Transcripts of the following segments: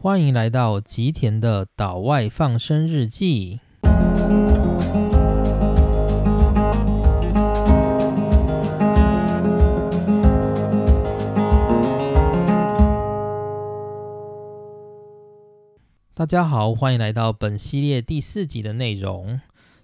欢迎来到吉田的岛外放生日记。大家好，欢迎来到本系列第四集的内容。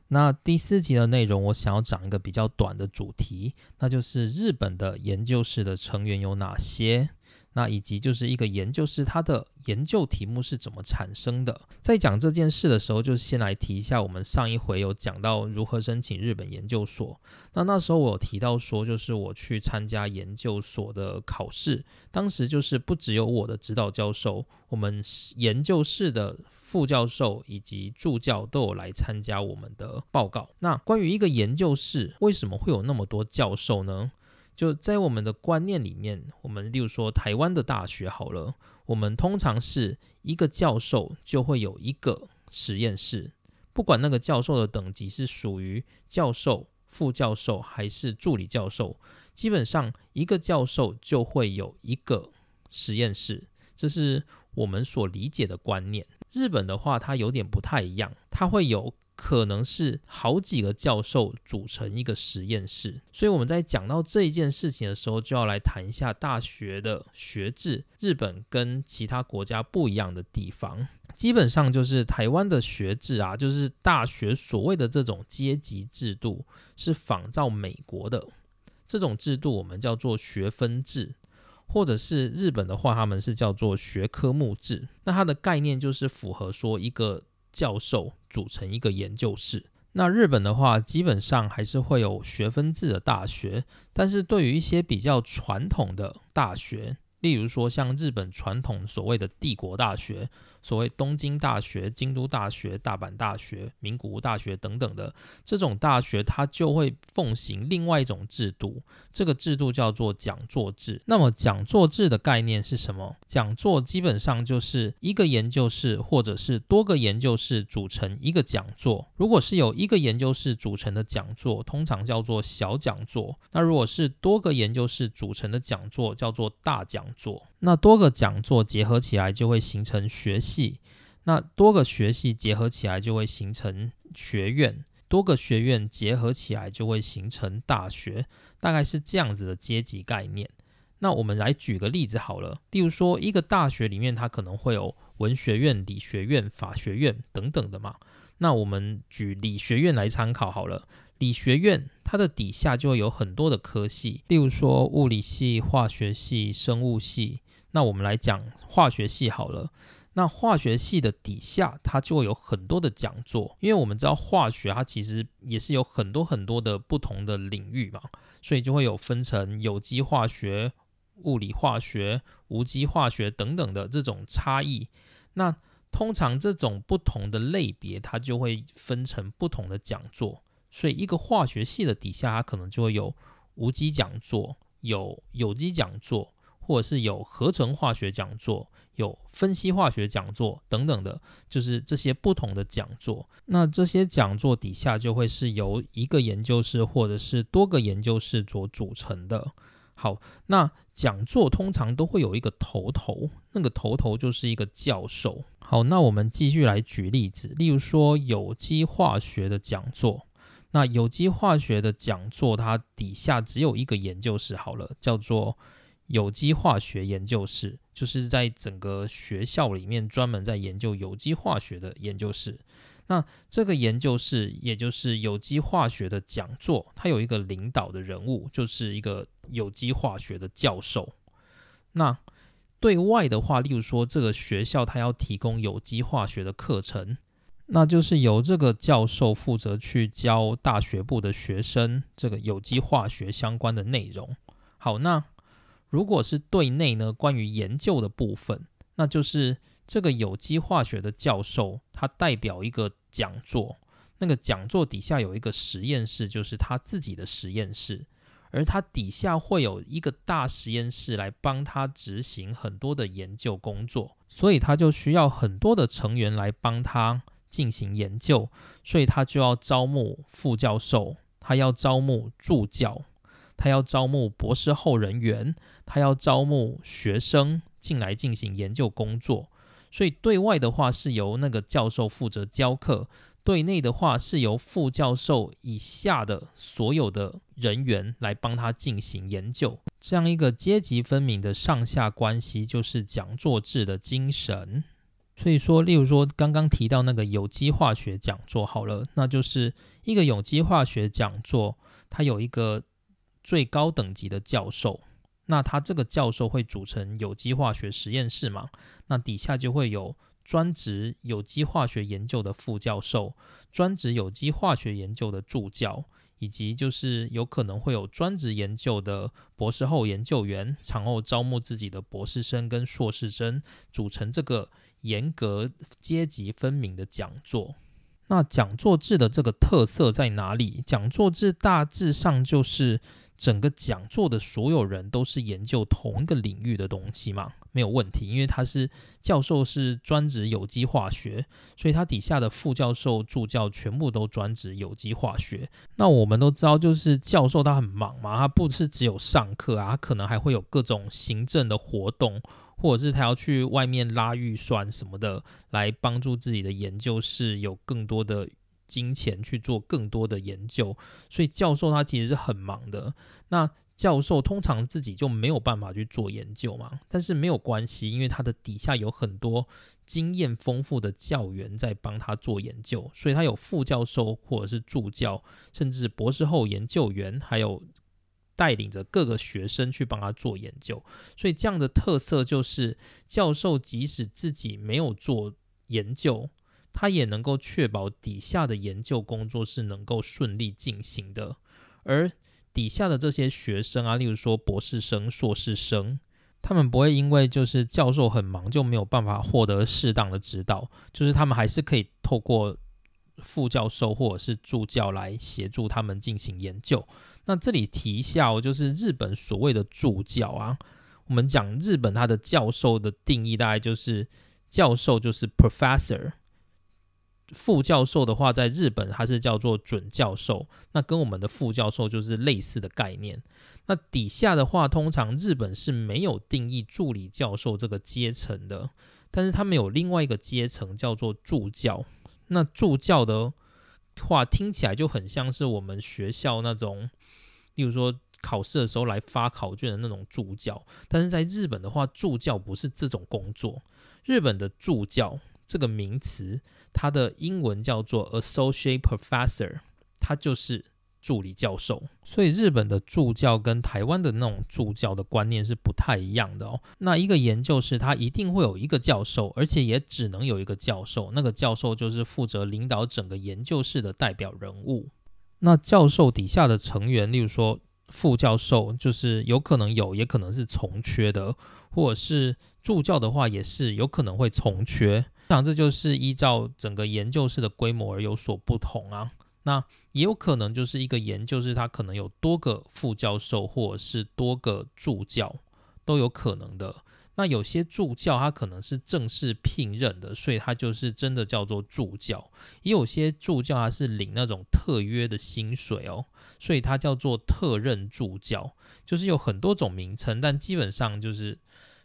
那第四集的内容，我想要讲一个比较短的主题，那就是日本的研究室的成员有哪些。那以及就是一个研究室，它的研究题目是怎么产生的？在讲这件事的时候，就先来提一下，我们上一回有讲到如何申请日本研究所。那那时候我有提到说，就是我去参加研究所的考试，当时就是不只有我的指导教授，我们研究室的副教授以及助教都有来参加我们的报告。那关于一个研究室，为什么会有那么多教授呢？就在我们的观念里面，我们例如说台湾的大学好了，我们通常是一个教授就会有一个实验室，不管那个教授的等级是属于教授、副教授还是助理教授，基本上一个教授就会有一个实验室，这是我们所理解的观念。日本的话，它有点不太一样，它会有。可能是好几个教授组成一个实验室，所以我们在讲到这一件事情的时候，就要来谈一下大学的学制。日本跟其他国家不一样的地方，基本上就是台湾的学制啊，就是大学所谓的这种阶级制度是仿照美国的这种制度，我们叫做学分制，或者是日本的话，他们是叫做学科目制。那它的概念就是符合说一个。教授组成一个研究室。那日本的话，基本上还是会有学分制的大学，但是对于一些比较传统的大学，例如说像日本传统所谓的帝国大学。所谓东京大学、京都大学、大阪大学、名古屋大学等等的这种大学，它就会奉行另外一种制度，这个制度叫做讲座制。那么讲座制的概念是什么？讲座基本上就是一个研究室或者是多个研究室组成一个讲座。如果是有一个研究室组成的讲座，通常叫做小讲座；那如果是多个研究室组成的讲座，叫做大讲座。那多个讲座结合起来就会形成学系，那多个学系结合起来就会形成学院，多个学院结合起来就会形成大学，大概是这样子的阶级概念。那我们来举个例子好了，例如说一个大学里面它可能会有文学院、理学院、法学院等等的嘛。那我们举理学院来参考好了。理学院它的底下就会有很多的科系，例如说物理系、化学系、生物系。那我们来讲化学系好了。那化学系的底下，它就会有很多的讲座，因为我们知道化学它其实也是有很多很多的不同的领域嘛，所以就会有分成有机化学、物理化学、无机化学等等的这种差异。那通常这种不同的类别，它就会分成不同的讲座。所以一个化学系的底下，它可能就会有无机讲座、有有机讲座。或者是有合成化学讲座、有分析化学讲座等等的，就是这些不同的讲座。那这些讲座底下就会是由一个研究室或者是多个研究室所组成的。好，那讲座通常都会有一个头头，那个头头就是一个教授。好，那我们继续来举例子，例如说有机化学的讲座。那有机化学的讲座，它底下只有一个研究室，好了，叫做。有机化学研究室就是在整个学校里面专门在研究有机化学的研究室。那这个研究室也就是有机化学的讲座，它有一个领导的人物，就是一个有机化学的教授。那对外的话，例如说这个学校它要提供有机化学的课程，那就是由这个教授负责去教大学部的学生这个有机化学相关的内容。好，那。如果是对内呢，关于研究的部分，那就是这个有机化学的教授，他代表一个讲座，那个讲座底下有一个实验室，就是他自己的实验室，而他底下会有一个大实验室来帮他执行很多的研究工作，所以他就需要很多的成员来帮他进行研究，所以他就要招募副教授，他要招募助教。他要招募博士后人员，他要招募学生进来进行研究工作，所以对外的话是由那个教授负责教课，对内的话是由副教授以下的所有的人员来帮他进行研究。这样一个阶级分明的上下关系，就是讲座制的精神。所以说，例如说刚刚提到那个有机化学讲座，好了，那就是一个有机化学讲座，它有一个最高等级的教授，那他这个教授会组成有机化学实验室嘛？那底下就会有专职有机化学研究的副教授，专职有机化学研究的助教。以及就是有可能会有专职研究的博士后研究员，产后招募自己的博士生跟硕士生，组成这个严格阶级分明的讲座。那讲座制的这个特色在哪里？讲座制大致上就是整个讲座的所有人都是研究同一个领域的东西嘛，没有问题，因为他是教授，是专职有机化学，所以他底下的副教授、助教全部都专职有机化学。那我们都知道，就是教授他很忙嘛，他不是只有上课啊，他可能还会有各种行政的活动。或者是他要去外面拉预算什么的，来帮助自己的研究室有更多的金钱去做更多的研究，所以教授他其实是很忙的。那教授通常自己就没有办法去做研究嘛，但是没有关系，因为他的底下有很多经验丰富的教员在帮他做研究，所以他有副教授或者是助教，甚至博士后研究员，还有。带领着各个学生去帮他做研究，所以这样的特色就是教授即使自己没有做研究，他也能够确保底下的研究工作是能够顺利进行的。而底下的这些学生啊，例如说博士生、硕士生，他们不会因为就是教授很忙就没有办法获得适当的指导，就是他们还是可以透过。副教授或者是助教来协助他们进行研究。那这里提一下哦，就是日本所谓的助教啊，我们讲日本它的教授的定义大概就是教授就是 professor，副教授的话在日本它是叫做准教授，那跟我们的副教授就是类似的概念。那底下的话，通常日本是没有定义助理教授这个阶层的，但是他们有另外一个阶层叫做助教。那助教的话听起来就很像是我们学校那种，例如说考试的时候来发考卷的那种助教。但是在日本的话，助教不是这种工作。日本的助教这个名词，它的英文叫做 associate professor，它就是。助理教授，所以日本的助教跟台湾的那种助教的观念是不太一样的哦。那一个研究室，它一定会有一个教授，而且也只能有一个教授。那个教授就是负责领导整个研究室的代表人物。那教授底下的成员，例如说副教授，就是有可能有，也可能是从缺的，或者是助教的话，也是有可能会从缺。想这就是依照整个研究室的规模而有所不同啊。那也有可能就是一个研究，室，它可能有多个副教授或者是多个助教都有可能的。那有些助教他可能是正式聘任的，所以他就是真的叫做助教；也有些助教他是领那种特约的薪水哦，所以他叫做特任助教。就是有很多种名称，但基本上就是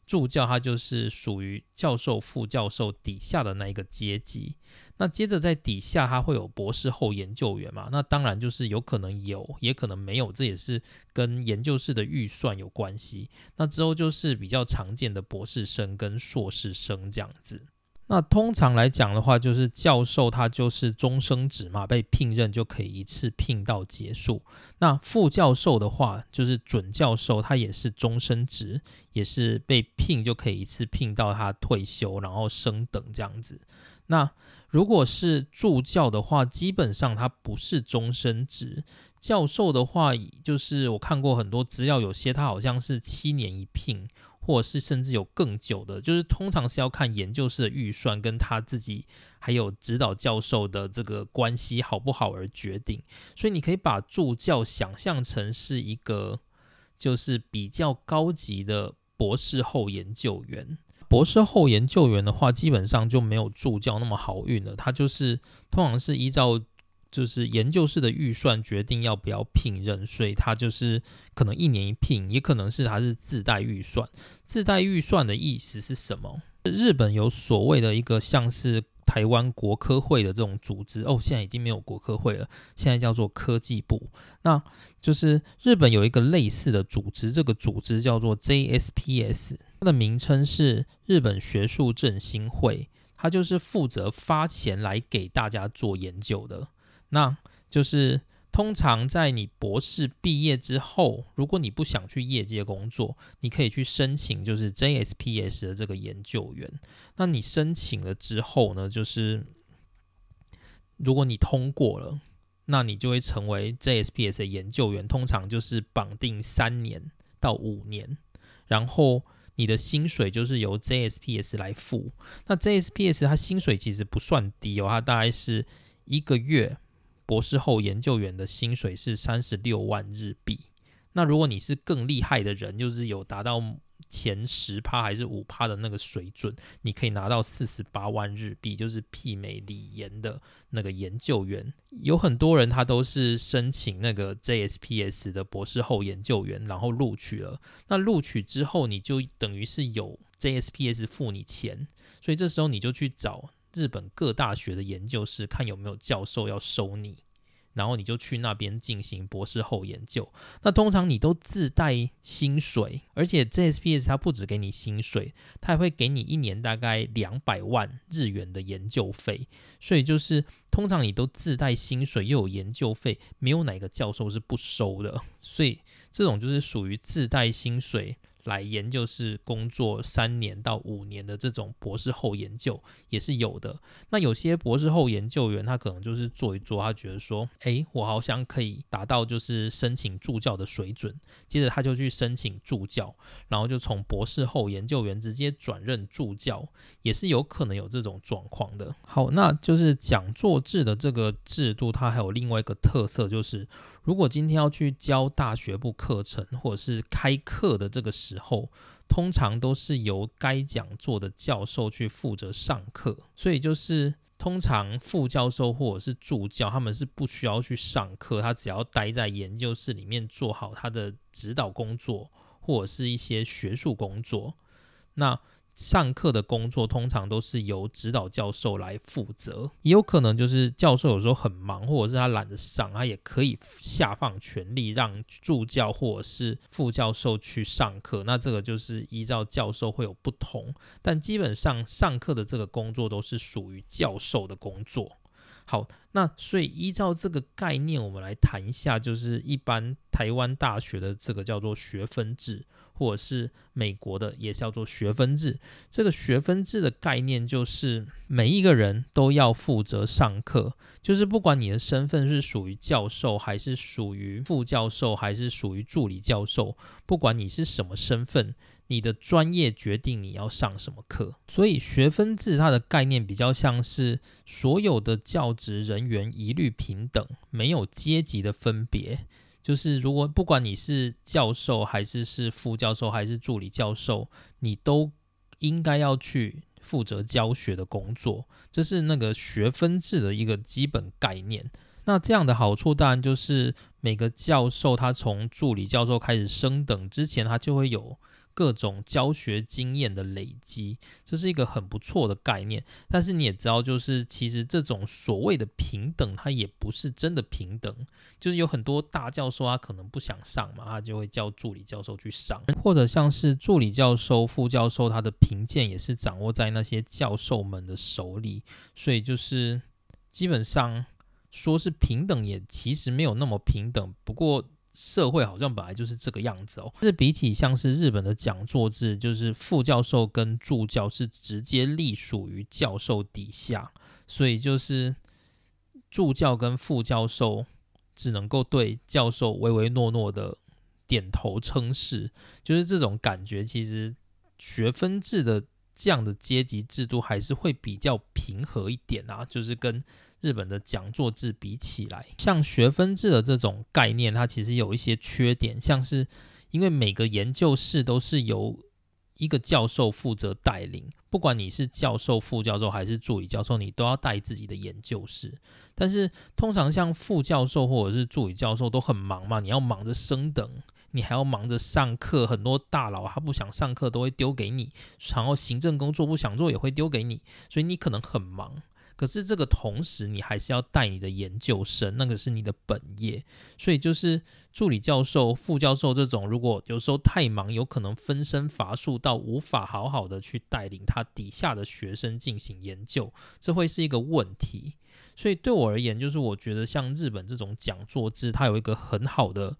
助教，他就是属于教授、副教授底下的那一个阶级。那接着在底下，他会有博士后研究员嘛？那当然就是有可能有，也可能没有，这也是跟研究室的预算有关系。那之后就是比较常见的博士生跟硕士生这样子。那通常来讲的话，就是教授他就是终生职嘛，被聘任就可以一次聘到结束。那副教授的话，就是准教授，他也是终身职，也是被聘就可以一次聘到他退休，然后升等这样子。那如果是助教的话，基本上他不是终身职。教授的话，就是我看过很多资料，有些他好像是七年一聘，或是甚至有更久的。就是通常是要看研究室的预算跟他自己还有指导教授的这个关系好不好而决定。所以你可以把助教想象成是一个就是比较高级的博士后研究员。博士后研究员的话，基本上就没有助教那么好运了。他就是通常是依照就是研究室的预算决定要不要聘任，所以他就是可能一年一聘，也可能是他是自带预算。自带预算的意思是什么？日本有所谓的一个像是台湾国科会的这种组织哦，现在已经没有国科会了，现在叫做科技部。那就是日本有一个类似的组织，这个组织叫做 JSPS，它的名称是日本学术振兴会，它就是负责发钱来给大家做研究的。那就是。通常在你博士毕业之后，如果你不想去业界工作，你可以去申请就是 JSPS 的这个研究员。那你申请了之后呢，就是如果你通过了，那你就会成为 JSPS 的研究员。通常就是绑定三年到五年，然后你的薪水就是由 JSPS 来付。那 JSPS 它薪水其实不算低哦，它大概是一个月。博士后研究员的薪水是三十六万日币。那如果你是更厉害的人，就是有达到前十趴还是五趴的那个水准，你可以拿到四十八万日币，就是媲美李岩的那个研究员。有很多人他都是申请那个 JSPS 的博士后研究员，然后录取了。那录取之后，你就等于是有 JSPS 付你钱，所以这时候你就去找。日本各大学的研究室看有没有教授要收你，然后你就去那边进行博士后研究。那通常你都自带薪水，而且 JSPS 它不止给你薪水，它还会给你一年大概两百万日元的研究费。所以就是通常你都自带薪水又有研究费，没有哪个教授是不收的。所以这种就是属于自带薪水。来研究是工作三年到五年的这种博士后研究也是有的。那有些博士后研究员他可能就是做一做，他觉得说，哎，我好像可以达到就是申请助教的水准，接着他就去申请助教，然后就从博士后研究员直接转任助教，也是有可能有这种状况的。好，那就是讲座制的这个制度，它还有另外一个特色就是。如果今天要去教大学部课程，或者是开课的这个时候，通常都是由该讲座的教授去负责上课，所以就是通常副教授或者是助教，他们是不需要去上课，他只要待在研究室里面做好他的指导工作，或者是一些学术工作，那。上课的工作通常都是由指导教授来负责，也有可能就是教授有时候很忙，或者是他懒得上，他也可以下放权力让助教或者是副教授去上课。那这个就是依照教授会有不同，但基本上上课的这个工作都是属于教授的工作。好，那所以依照这个概念，我们来谈一下，就是一般台湾大学的这个叫做学分制。或者是美国的也叫做学分制，这个学分制的概念就是每一个人都要负责上课，就是不管你的身份是属于教授，还是属于副教授，还是属于助理教授，不管你是什么身份，你的专业决定你要上什么课。所以学分制它的概念比较像是所有的教职人员一律平等，没有阶级的分别。就是如果不管你是教授还是是副教授还是助理教授，你都应该要去负责教学的工作，这是那个学分制的一个基本概念。那这样的好处当然就是每个教授他从助理教授开始升等之前，他就会有。各种教学经验的累积，这是一个很不错的概念。但是你也知道，就是其实这种所谓的平等，它也不是真的平等。就是有很多大教授他可能不想上嘛，他就会叫助理教授去上，或者像是助理教授、副教授，他的评鉴也是掌握在那些教授们的手里。所以就是基本上说是平等，也其实没有那么平等。不过。社会好像本来就是这个样子哦。但是比起像是日本的讲座制，就是副教授跟助教是直接隶属于教授底下，所以就是助教跟副教授只能够对教授唯唯诺诺的点头称是，就是这种感觉。其实学分制的这样的阶级制度还是会比较平和一点啊，就是跟。日本的讲座制比起来，像学分制的这种概念，它其实有一些缺点，像是因为每个研究室都是由一个教授负责带领，不管你是教授、副教授还是助理教授，你都要带自己的研究室。但是通常像副教授或者是助理教授都很忙嘛，你要忙着升等，你还要忙着上课，很多大佬他不想上课都会丢给你，然后行政工作不想做也会丢给你，所以你可能很忙。可是这个同时，你还是要带你的研究生，那个是你的本业。所以就是助理教授、副教授这种，如果有时候太忙，有可能分身乏术到无法好好的去带领他底下的学生进行研究，这会是一个问题。所以对我而言，就是我觉得像日本这种讲座制，它有一个很好的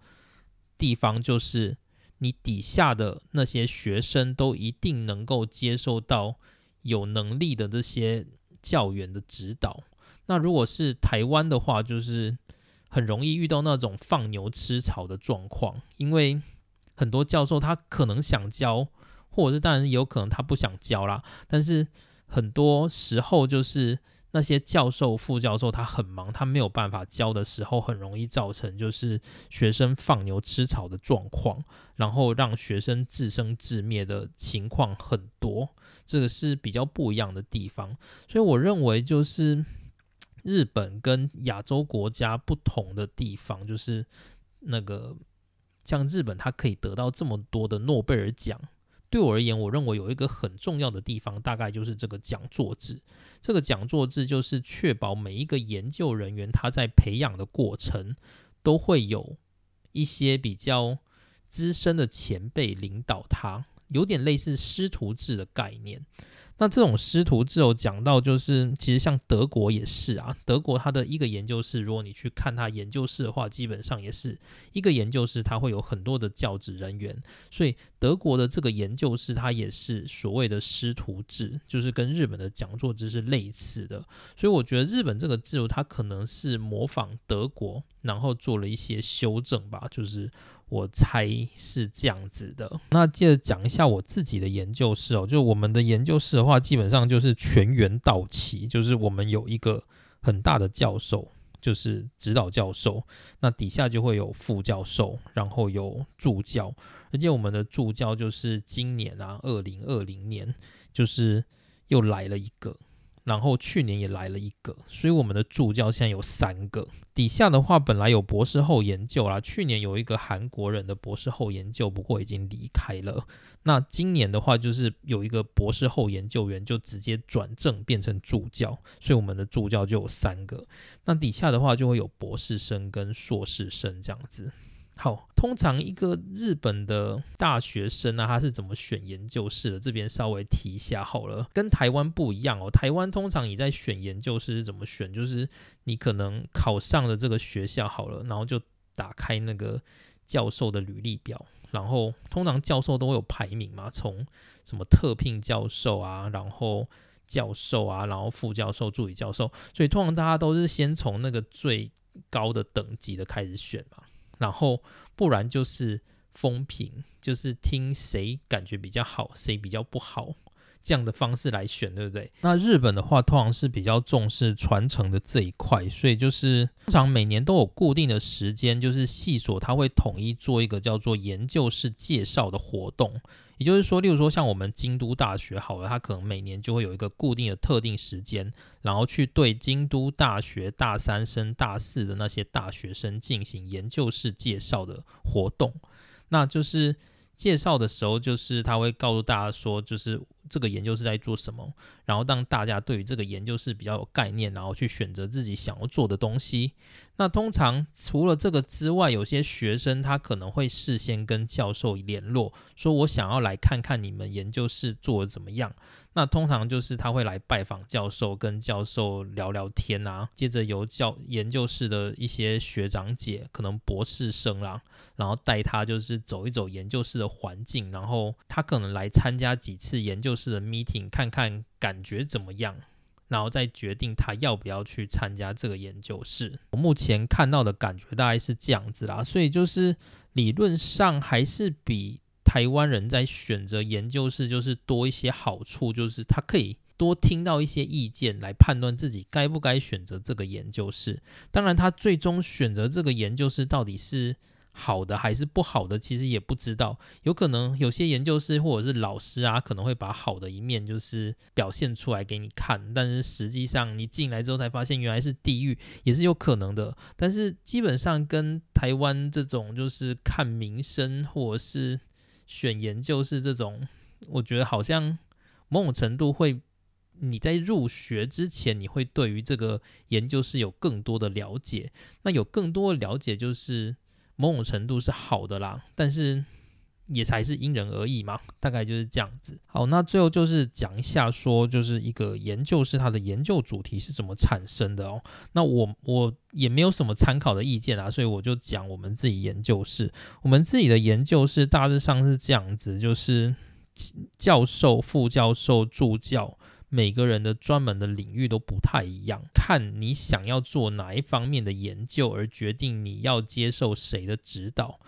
地方，就是你底下的那些学生都一定能够接受到有能力的这些。教员的指导，那如果是台湾的话，就是很容易遇到那种放牛吃草的状况，因为很多教授他可能想教，或者是当然有可能他不想教啦，但是很多时候就是那些教授、副教授他很忙，他没有办法教的时候，很容易造成就是学生放牛吃草的状况，然后让学生自生自灭的情况很多。这个是比较不一样的地方，所以我认为就是日本跟亚洲国家不同的地方，就是那个像日本，它可以得到这么多的诺贝尔奖。对我而言，我认为有一个很重要的地方，大概就是这个讲座制。这个讲座制就是确保每一个研究人员他在培养的过程，都会有一些比较资深的前辈领导他。有点类似师徒制的概念。那这种师徒制有讲到，就是其实像德国也是啊。德国它的一个研究室，如果你去看它研究室的话，基本上也是一个研究室，它会有很多的教职人员。所以德国的这个研究室，它也是所谓的师徒制，就是跟日本的讲座制是类似的。所以我觉得日本这个制度，它可能是模仿德国，然后做了一些修正吧，就是。我猜是这样子的。那接着讲一下我自己的研究室哦，就我们的研究室的话，基本上就是全员到齐，就是我们有一个很大的教授，就是指导教授，那底下就会有副教授，然后有助教，而且我们的助教就是今年啊，二零二零年就是又来了一个。然后去年也来了一个，所以我们的助教现在有三个。底下的话本来有博士后研究啦，去年有一个韩国人的博士后研究，不过已经离开了。那今年的话就是有一个博士后研究员就直接转正变成助教，所以我们的助教就有三个。那底下的话就会有博士生跟硕士生这样子。好，通常一个日本的大学生呢，他是怎么选研究室的？这边稍微提一下好了，跟台湾不一样哦。台湾通常你在选研究室是怎么选？就是你可能考上了这个学校好了，然后就打开那个教授的履历表，然后通常教授都会有排名嘛，从什么特聘教授啊，然后教授啊，然后副教授、助理教授，所以通常大家都是先从那个最高的等级的开始选嘛。然后不然就是风评，就是听谁感觉比较好，谁比较不好。这样的方式来选，对不对？那日本的话，通常是比较重视传承的这一块，所以就是通常每年都有固定的时间，就是系所它会统一做一个叫做研究室介绍的活动。也就是说，例如说像我们京都大学好了，它可能每年就会有一个固定的特定时间，然后去对京都大学大三生大四的那些大学生进行研究室介绍的活动。那就是介绍的时候，就是他会告诉大家说，就是这个研究室在做什么，然后让大家对于这个研究室比较有概念，然后去选择自己想要做的东西。那通常除了这个之外，有些学生他可能会事先跟教授联络，说我想要来看看你们研究室做的怎么样。那通常就是他会来拜访教授，跟教授聊聊天啊。接着由教研究室的一些学长姐，可能博士生啦，然后带他就是走一走研究室的环境，然后他可能来参加几次研究室的 meeting，看看感觉怎么样。然后再决定他要不要去参加这个研究室。我目前看到的感觉大概是这样子啦，所以就是理论上还是比台湾人在选择研究室就是多一些好处，就是他可以多听到一些意见来判断自己该不该选择这个研究室。当然，他最终选择这个研究室到底是。好的还是不好的，其实也不知道。有可能有些研究室或者是老师啊，可能会把好的一面就是表现出来给你看，但是实际上你进来之后才发现原来是地狱，也是有可能的。但是基本上跟台湾这种就是看名声或者是选研究室这种，我觉得好像某种程度会。你在入学之前，你会对于这个研究室有更多的了解。那有更多的了解，就是某种程度是好的啦。但是也才是因人而异嘛，大概就是这样子。好，那最后就是讲一下，说就是一个研究室它的研究主题是怎么产生的哦。那我我也没有什么参考的意见啊，所以我就讲我们自己研究室。我们自己的研究室大致上是这样子，就是教授、副教授、助教。每个人的专门的领域都不太一样，看你想要做哪一方面的研究而决定你要接受谁的指导。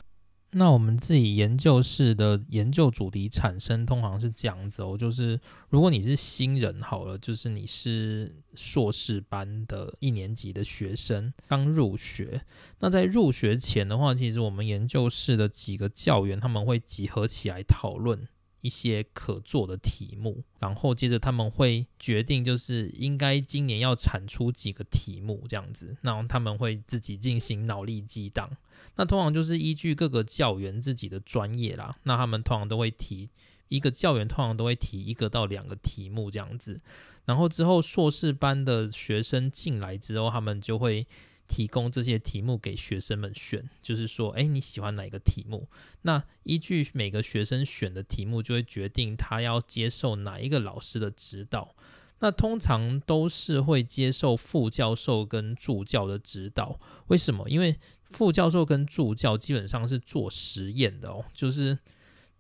那我们自己研究室的研究主题产生通常是这样子哦，就是如果你是新人好了，就是你是硕士班的一年级的学生刚入学，那在入学前的话，其实我们研究室的几个教员他们会集合起来讨论。一些可做的题目，然后接着他们会决定，就是应该今年要产出几个题目这样子，然后他们会自己进行脑力激荡。那通常就是依据各个教员自己的专业啦，那他们通常都会提一个教员通常都会提一个到两个题目这样子，然后之后硕士班的学生进来之后，他们就会。提供这些题目给学生们选，就是说，哎，你喜欢哪一个题目？那依据每个学生选的题目，就会决定他要接受哪一个老师的指导。那通常都是会接受副教授跟助教的指导。为什么？因为副教授跟助教基本上是做实验的哦，就是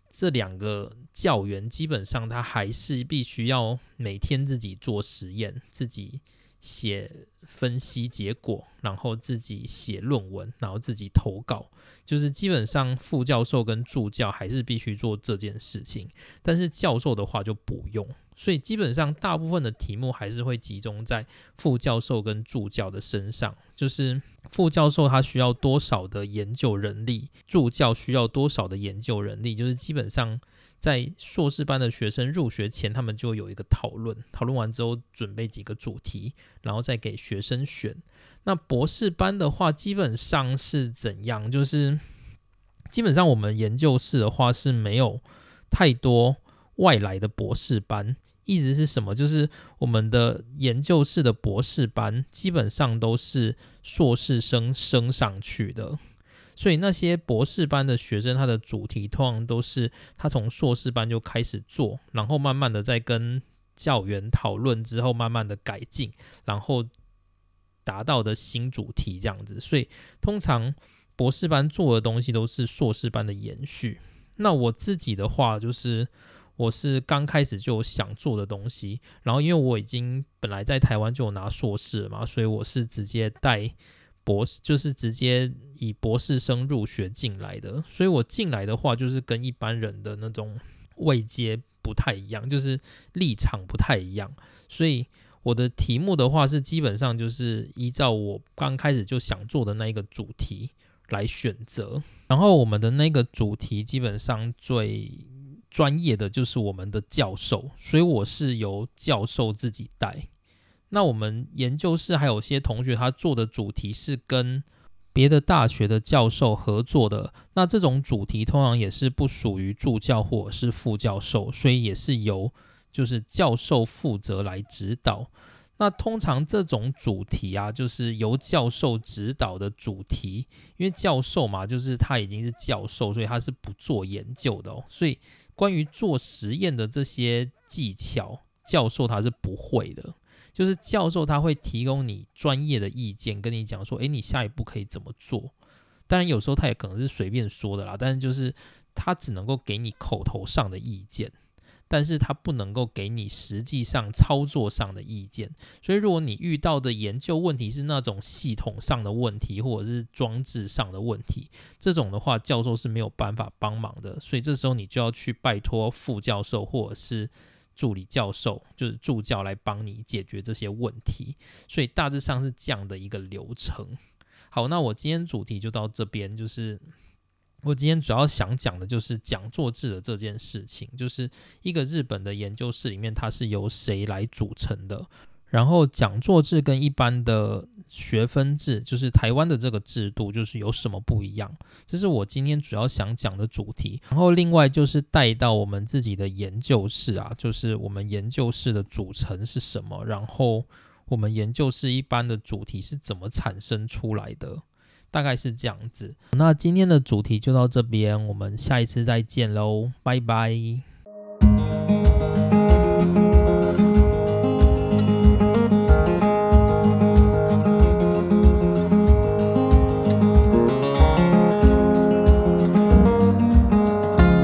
这两个教员基本上他还是必须要每天自己做实验，自己。写分析结果，然后自己写论文，然后自己投稿，就是基本上副教授跟助教还是必须做这件事情，但是教授的话就不用，所以基本上大部分的题目还是会集中在副教授跟助教的身上，就是副教授他需要多少的研究人力，助教需要多少的研究人力，就是基本上。在硕士班的学生入学前，他们就有一个讨论，讨论完之后准备几个主题，然后再给学生选。那博士班的话，基本上是怎样？就是基本上我们研究室的话是没有太多外来的博士班。意思是什么？就是我们的研究室的博士班基本上都是硕士生升上去的。所以那些博士班的学生，他的主题通常都是他从硕士班就开始做，然后慢慢的在跟教员讨论之后，慢慢的改进，然后达到的新主题这样子。所以通常博士班做的东西都是硕士班的延续。那我自己的话，就是我是刚开始就想做的东西，然后因为我已经本来在台湾就有拿硕士嘛，所以我是直接带。博士就是直接以博士生入学进来的，所以我进来的话，就是跟一般人的那种位阶不太一样，就是立场不太一样。所以我的题目的话，是基本上就是依照我刚开始就想做的那一个主题来选择。然后我们的那个主题基本上最专业的就是我们的教授，所以我是由教授自己带。那我们研究室还有些同学，他做的主题是跟别的大学的教授合作的。那这种主题通常也是不属于助教或者是副教授，所以也是由就是教授负责来指导。那通常这种主题啊，就是由教授指导的主题，因为教授嘛，就是他已经是教授，所以他是不做研究的哦。所以关于做实验的这些技巧，教授他是不会的。就是教授他会提供你专业的意见，跟你讲说，诶，你下一步可以怎么做？当然有时候他也可能是随便说的啦，但是就是他只能够给你口头上的意见，但是他不能够给你实际上操作上的意见。所以如果你遇到的研究问题是那种系统上的问题，或者是装置上的问题，这种的话，教授是没有办法帮忙的。所以这时候你就要去拜托副教授，或者是。助理教授就是助教来帮你解决这些问题，所以大致上是这样的一个流程。好，那我今天主题就到这边，就是我今天主要想讲的就是讲座制的这件事情，就是一个日本的研究室里面，它是由谁来组成的？然后讲座制跟一般的学分制，就是台湾的这个制度，就是有什么不一样？这是我今天主要想讲的主题。然后另外就是带到我们自己的研究室啊，就是我们研究室的组成是什么？然后我们研究室一般的主题是怎么产生出来的？大概是这样子。那今天的主题就到这边，我们下一次再见喽，拜拜。